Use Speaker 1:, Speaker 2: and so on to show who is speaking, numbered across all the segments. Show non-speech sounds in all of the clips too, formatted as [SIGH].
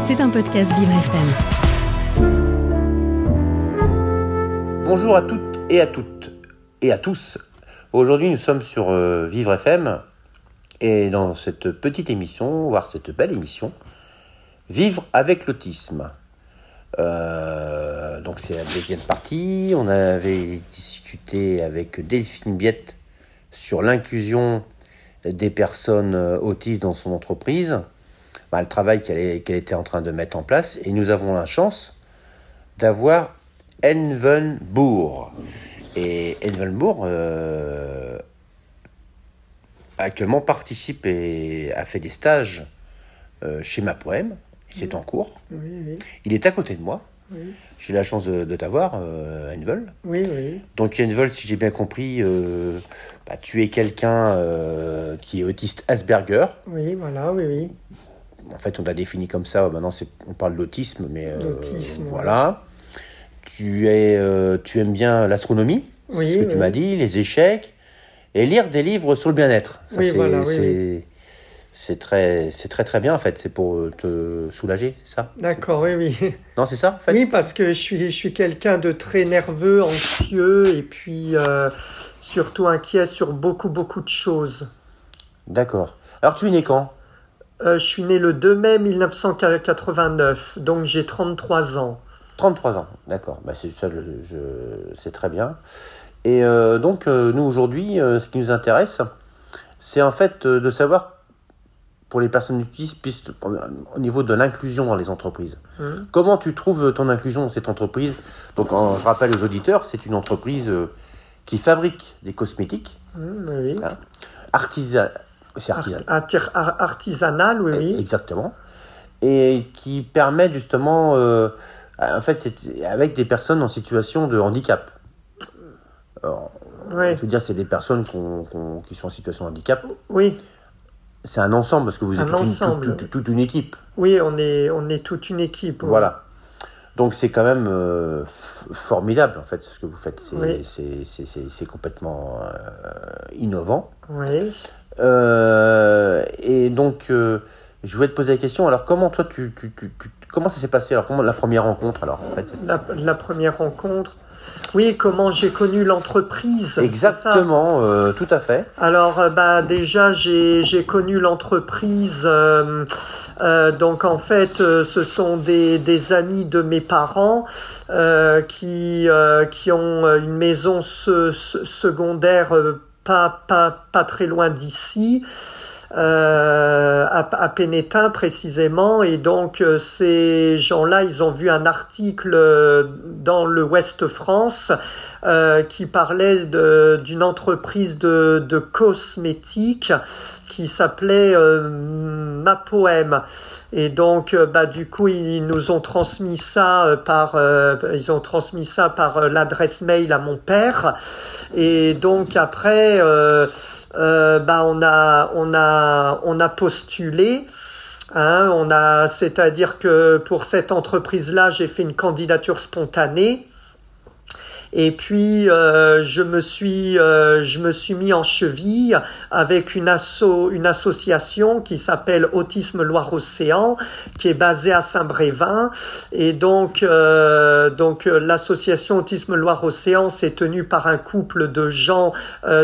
Speaker 1: C'est un podcast Vivre FM.
Speaker 2: Bonjour à toutes et à toutes et à tous. Aujourd'hui, nous sommes sur euh, Vivre FM et dans cette petite émission, voire cette belle émission, Vivre avec l'autisme. Euh, donc c'est la deuxième partie. On avait discuté avec Delphine Biette sur l'inclusion des personnes euh, autistes dans son entreprise, bah, le travail qu'elle était en train de mettre en place. Et nous avons la chance d'avoir Envenbourg. Et Envenbourg euh, actuellement participe et a fait des stages euh, chez Ma Poème. C'est en cours.
Speaker 3: Oui, oui,
Speaker 2: Il est à côté de moi.
Speaker 3: oui.
Speaker 2: J'ai la chance de, de t'avoir, euh, Envel.
Speaker 3: Oui, oui.
Speaker 2: Donc Envel, si j'ai bien compris, euh, bah, tu es quelqu'un euh, qui est autiste Asperger.
Speaker 3: Oui, voilà, oui, oui.
Speaker 2: En fait, on t'a défini comme ça. Maintenant, c'est, on parle d'autisme, mais euh, voilà. Tu es, euh, tu aimes bien l'astronomie,
Speaker 3: Oui,
Speaker 2: c'est ce que tu m'as dit, les échecs, et lire des livres sur le bien-être. Ça,
Speaker 3: Oui,
Speaker 2: c'est,
Speaker 3: voilà,
Speaker 2: très, c'est très très bien en fait. C'est pour euh, te soulager, c'est ça?
Speaker 3: D'accord, oui, oui. [LAUGHS]
Speaker 2: Non, c'est ça en fait?
Speaker 3: Oui, parce que je suis, je suis quelqu'un de très nerveux, anxieux, et puis euh, surtout inquiet sur beaucoup, beaucoup de choses.
Speaker 2: D'accord. Alors, tu es né quand?
Speaker 3: Euh, je suis né le 2 mai 1989, donc j'ai 33 ans.
Speaker 2: 33 ans, d'accord. Bah, c'est ça, je, je- c'est très bien. Et euh, donc, euh, nous, aujourd'hui, ce qui nous intéresse, c'est en fait de savoir, pour les personnes puisque- au niveau de l'inclusion dans les entreprises.
Speaker 3: Mhm.
Speaker 2: Comment tu trouves ton inclusion dans cette entreprise? Donc, en- je rappelle aux auditeurs, c'est une entreprise qui fabrique des cosmétiques,
Speaker 3: oui.
Speaker 2: artisan... c'est
Speaker 3: Ar-
Speaker 2: artisanal.
Speaker 3: arti- ar- artisanal, oui, oui.
Speaker 2: Exactement. Et qui permet justement, euh, en fait, c'est avec des personnes en situation de handicap. Alors,
Speaker 3: Oui,
Speaker 2: Je veux dire, c'est des personnes qui sont en situation de handicap.
Speaker 3: oui,
Speaker 2: C'est un ensemble parce que vous
Speaker 3: Un
Speaker 2: êtes toute une, toute- toute- toute une équipe.
Speaker 3: oui, on est, on est toute une équipe.
Speaker 2: Voilà. Donc c'est quand même euh, formidable en fait ce que vous faites.
Speaker 3: Oui.
Speaker 2: c'est complètement euh, innovant.
Speaker 3: Oui.
Speaker 2: Euh, et donc, euh, je voulais te poser la question. Alors, comment toi, tu, tu- tu- tu- comment ça s'est passé? Alors, comment la première rencontre Alors, en fait,
Speaker 3: La, la première rencontre. Oui, comment j'ai connu l'entreprise.
Speaker 2: exactement, euh, tout à fait.
Speaker 3: Alors, bah, déjà, j'ai connu l'entreprise. euh, euh, donc, en fait, ce sont des, des amis de mes parents qui, qui ont une maison se- se- secondaire pas, pas, pas très loin d'ici. Euh, à, à Pénétin précisément et donc euh, ces gens-là ils ont vu un article euh, dans le Ouest France euh, qui parlait d'une entreprise de, de cosmétiques qui s'appelait euh, Mapoem. Et donc, euh, bah, du coup, ils nous ont transmis ça par, ils ont transmis ça par l'adresse mail à mon père. Et donc après, euh, bah, on a, on a, on a postulé. Hein, on a, c'est-à-dire que pour cette entreprise-là, j'ai fait une candidature spontanée. Et puis euh, je me suis euh, je me suis mis en cheville avec une asso une association qui s'appelle Autisme Loire Océan qui est basée à Saint-Brévin. Et donc euh, donc l'association Autisme Loire Océan s'est tenue par un couple de gens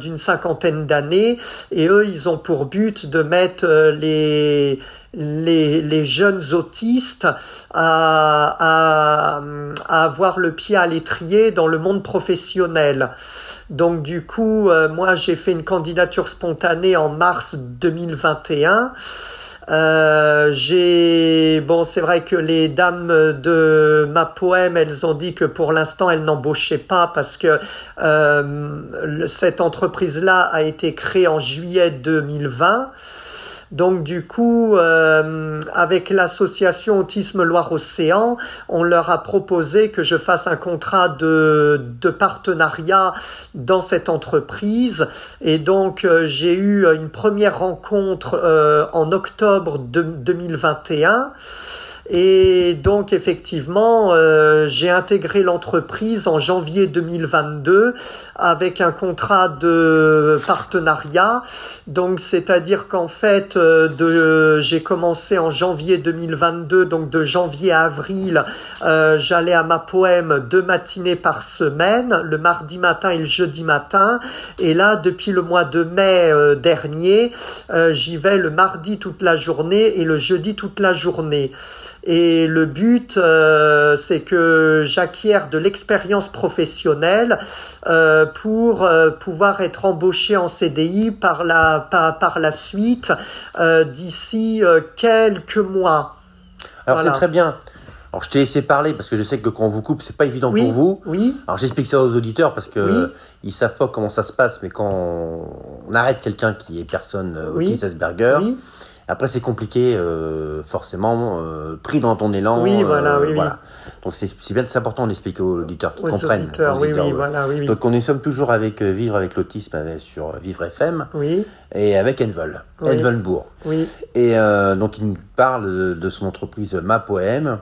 Speaker 3: d'une cinquantaine d'années. Et eux ils ont pour but de mettre les les, les jeunes autistes à, à, à avoir le pied à l'étrier dans le monde professionnel. Donc du coup, euh, moi j'ai fait une candidature spontanée en mars 2021. Euh, j'ai bon, c'est vrai que les dames de ma poème, elles ont dit que pour l'instant elles n'embauchaient pas parce que euh, cette entreprise-là a été créée en juillet 2020. Donc du coup, euh, avec l'association Autisme Loire-Océan, on leur a proposé que je fasse un contrat de, partenariat dans cette entreprise. Et donc euh, j'ai eu une première rencontre euh, en octobre de, 2021. Et donc effectivement, euh, j'ai intégré l'entreprise en janvier 2022 avec un contrat de partenariat. Donc c'est-à-dire qu'en fait, euh, de, j'ai commencé en janvier 2022, donc de janvier à avril, euh, j'allais à ma poème deux matinées par semaine, le mardi matin et le jeudi matin. Et là, depuis le mois de mai dernier, j'y vais le mardi toute la journée et le jeudi toute la journée. Et le but, euh, c'est que j'acquière de l'expérience professionnelle euh, pour euh, pouvoir être embauché en CDI par la, par, par la suite d'ici quelques mois.
Speaker 2: Alors c'est très bien. Alors je t'ai laissé parler parce que je sais que quand on vous coupe, c'est pas évident pour vous.
Speaker 3: Oui.
Speaker 2: Alors j'explique ça aux auditeurs parce que ils savent pas comment ça se passe, mais quand on arrête quelqu'un qui est personne autiste Asperger, oui. Après, c'est compliqué, euh, forcément, euh, pris dans ton élan.
Speaker 3: Oui, voilà,
Speaker 2: euh,
Speaker 3: oui,
Speaker 2: voilà. Donc, c'est bien, important d'expliquer aux auditeurs qui
Speaker 3: aux
Speaker 2: comprennent.
Speaker 3: Auditeurs, oui, oui, voilà, oui,
Speaker 2: Donc, on est sommes toujours avec Vivre avec l'autisme sur Vivre FM.
Speaker 3: Oui.
Speaker 2: Et avec Envel,
Speaker 3: Oui.
Speaker 2: Envelbourg.
Speaker 3: Oui.
Speaker 2: Et donc, il nous parle de, de son entreprise Ma Poème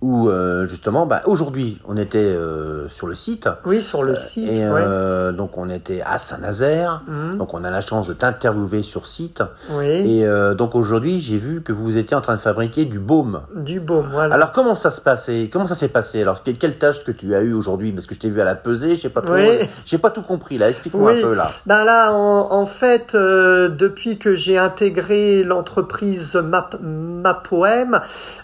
Speaker 2: où euh, justement, bah, aujourd'hui, on était euh, sur le site.
Speaker 3: Oui, sur le site.
Speaker 2: Et
Speaker 3: ouais.
Speaker 2: euh, donc, on était à Saint-Nazaire.
Speaker 3: Mhm.
Speaker 2: Donc, on a la chance de t'interviewer sur site.
Speaker 3: Oui.
Speaker 2: Et donc, aujourd'hui, j'ai vu que vous étiez en train de fabriquer du baume.
Speaker 3: Du baume, voilà.
Speaker 2: Alors, comment ça se passait? Comment ça s'est passé? Alors, quelle, quelle tâche que tu as eu aujourd'hui? Parce que je t'ai vu à la pesée, j'ai pas trop,
Speaker 3: Oui.
Speaker 2: j'ai pas tout compris là. Explique-moi
Speaker 3: Oui.
Speaker 2: un peu là.
Speaker 3: Ben là, en, en fait, depuis que j'ai intégré l'entreprise Ma, Ma Poème,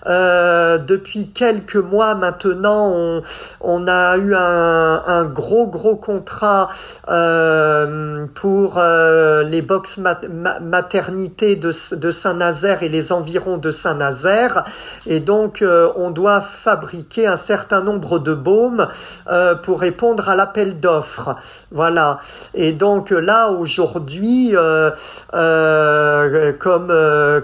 Speaker 3: depuis quelques mois maintenant, on, a eu un, gros gros contrat euh, pour euh, les box mat- ma- maternité de, de Saint-Nazaire et les environs de Saint-Nazaire, et donc euh, on doit fabriquer un certain nombre de baumes pour répondre à l'appel d'offres. Voilà. Et donc là aujourd'hui, comme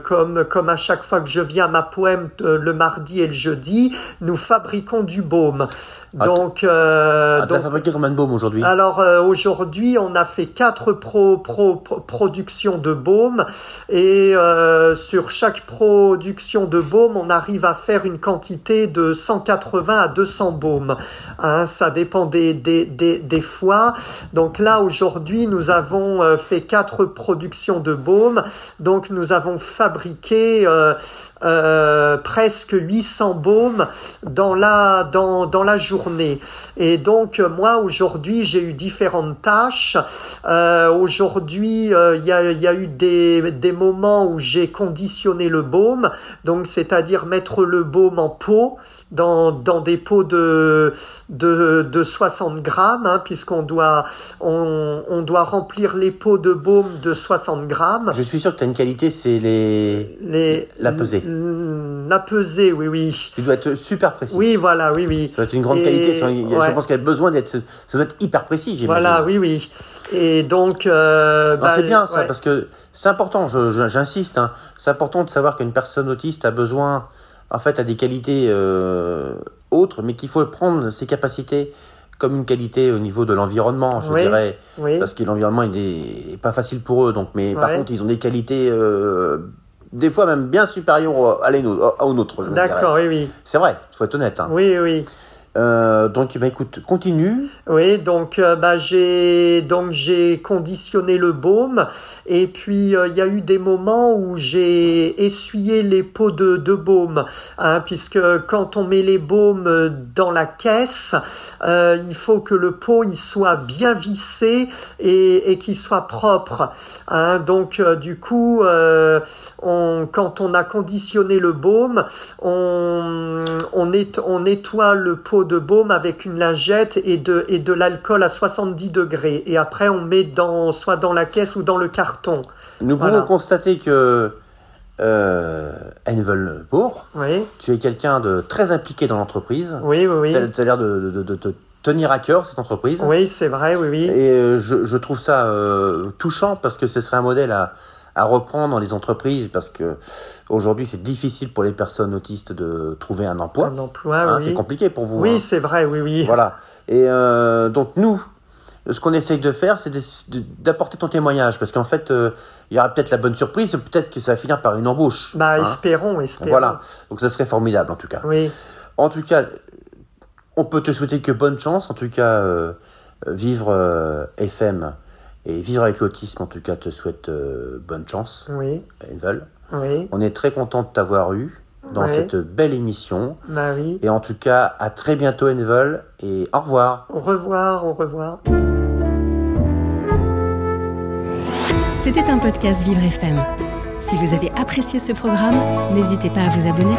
Speaker 3: comme comme à chaque fois que je viens à ma poème le mardi et le jeudi, nous fabriquons du baume. Donc, euh,
Speaker 2: Ah,
Speaker 3: donc
Speaker 2: fabriqué combien de baumes aujourd'hui?
Speaker 3: alors euh, aujourd'hui, on a fait quatre pro, pro, pro- productions de baume et euh, sur chaque production de baume, on arrive à faire une quantité de 180 à 200 baumes. Hein, ça dépend des, des, des, des fois. Donc là, aujourd'hui, nous avons euh, fait quatre productions de baume. Donc nous avons fabriqué euh, presque 800 baumes dans la, dans, dans la journée. Et donc, moi, aujourd'hui, j'ai eu différentes tâches. Euh, aujourd'hui, euh, il y, a, y a eu des, des moments où j'ai conditionné le baume, donc c'est-à-dire mettre le baume en pot dans, dans des pots de, de, de 60 grammes, hein, puisqu'on doit, on, on doit remplir les pots de baume de 60 grammes.
Speaker 2: Je suis sûr que tu as une qualité, c'est les.
Speaker 3: Les,
Speaker 2: La pesée.
Speaker 3: La pesée, oui, oui.
Speaker 2: Tu dois être super précis.
Speaker 3: Oui, voilà, oui, oui.
Speaker 2: Ça doit être une grande
Speaker 3: Et-
Speaker 2: qualité. Je pense qu'il y a besoin d'être. Ça doit être hyper précis, j'imagine.
Speaker 3: Voilà, oui, oui. Et donc, euh, bah,
Speaker 2: c'est bien ça,
Speaker 3: ouais.
Speaker 2: parce que c'est important, j'insiste, hein, c'est important de savoir qu'une personne autiste a besoin, en fait, a des qualités euh, autres, mais qu'il faut prendre ses capacités comme une qualité au niveau de l'environnement, je
Speaker 3: Oui.
Speaker 2: dirais,
Speaker 3: oui.
Speaker 2: parce que l'environnement il est pas facile pour eux, donc, mais par contre, ils ont des qualités, euh, des fois même bien supérieures à aux nôtres, je dirais.
Speaker 3: D'accord, oui, oui.
Speaker 2: C'est vrai, il faut être honnête. hein.
Speaker 3: Oui, oui.
Speaker 2: Euh, donc, bah, écoute, continue.
Speaker 3: Oui, donc euh, bah, j'ai donc j'ai conditionné le baume et puis euh, il y a eu des moments où j'ai essuyé les pots de, de baume, hein, puisque quand on met les baumes dans la caisse, il faut que le pot il soit bien vissé et, et qu'il soit propre. hein. donc du coup, on, quand on a conditionné le baume, on, on, net- on nettoie le pot de baume avec une lingette et de, et de l'alcool à 70 degrés. Et après, on met dans, soit dans la caisse ou dans le carton.
Speaker 2: Nous
Speaker 3: Voilà.
Speaker 2: pouvons constater que euh, Envelbourg,
Speaker 3: Oui,
Speaker 2: tu es quelqu'un de très impliqué dans l'entreprise.
Speaker 3: oui, oui,
Speaker 2: Tu
Speaker 3: oui.
Speaker 2: as, l'air de, de- de te tenir à cœur cette entreprise.
Speaker 3: Oui, c'est vrai, oui, oui.
Speaker 2: Et euh, je, je trouve ça euh, touchant parce que ce serait un modèle à, à reprendre dans les entreprises parce que aujourd'hui c'est difficile pour les personnes autistes de trouver un emploi.
Speaker 3: Un emploi,
Speaker 2: Hein,
Speaker 3: oui.
Speaker 2: C'est compliqué pour vous.
Speaker 3: Oui,
Speaker 2: hein.
Speaker 3: c'est vrai, oui, oui.
Speaker 2: Voilà. Et euh, donc nous, ce qu'on essaye de faire, c'est d'apporter ton témoignage, parce qu'en fait, euh, il y aura peut-être la bonne surprise, peut-être que ça va finir par une embauche.
Speaker 3: Bah, hein. espérons, espérons.
Speaker 2: Voilà, donc ça serait formidable en tout cas.
Speaker 3: Oui.
Speaker 2: En tout cas, on peut te souhaiter que bonne chance, en tout cas, euh, vivre FM et vivre avec l'autisme, en tout cas, te souhaite bonne chance.
Speaker 3: Oui.
Speaker 2: Oui. On est très content de t'avoir eu dans cette belle émission.
Speaker 3: Marie.
Speaker 2: Et en tout cas, à très bientôt, Envol, et au revoir.
Speaker 3: Au revoir, au revoir.
Speaker 1: C'était un podcast Vivre FM. Si vous avez apprécié ce programme, n'hésitez pas à vous abonner.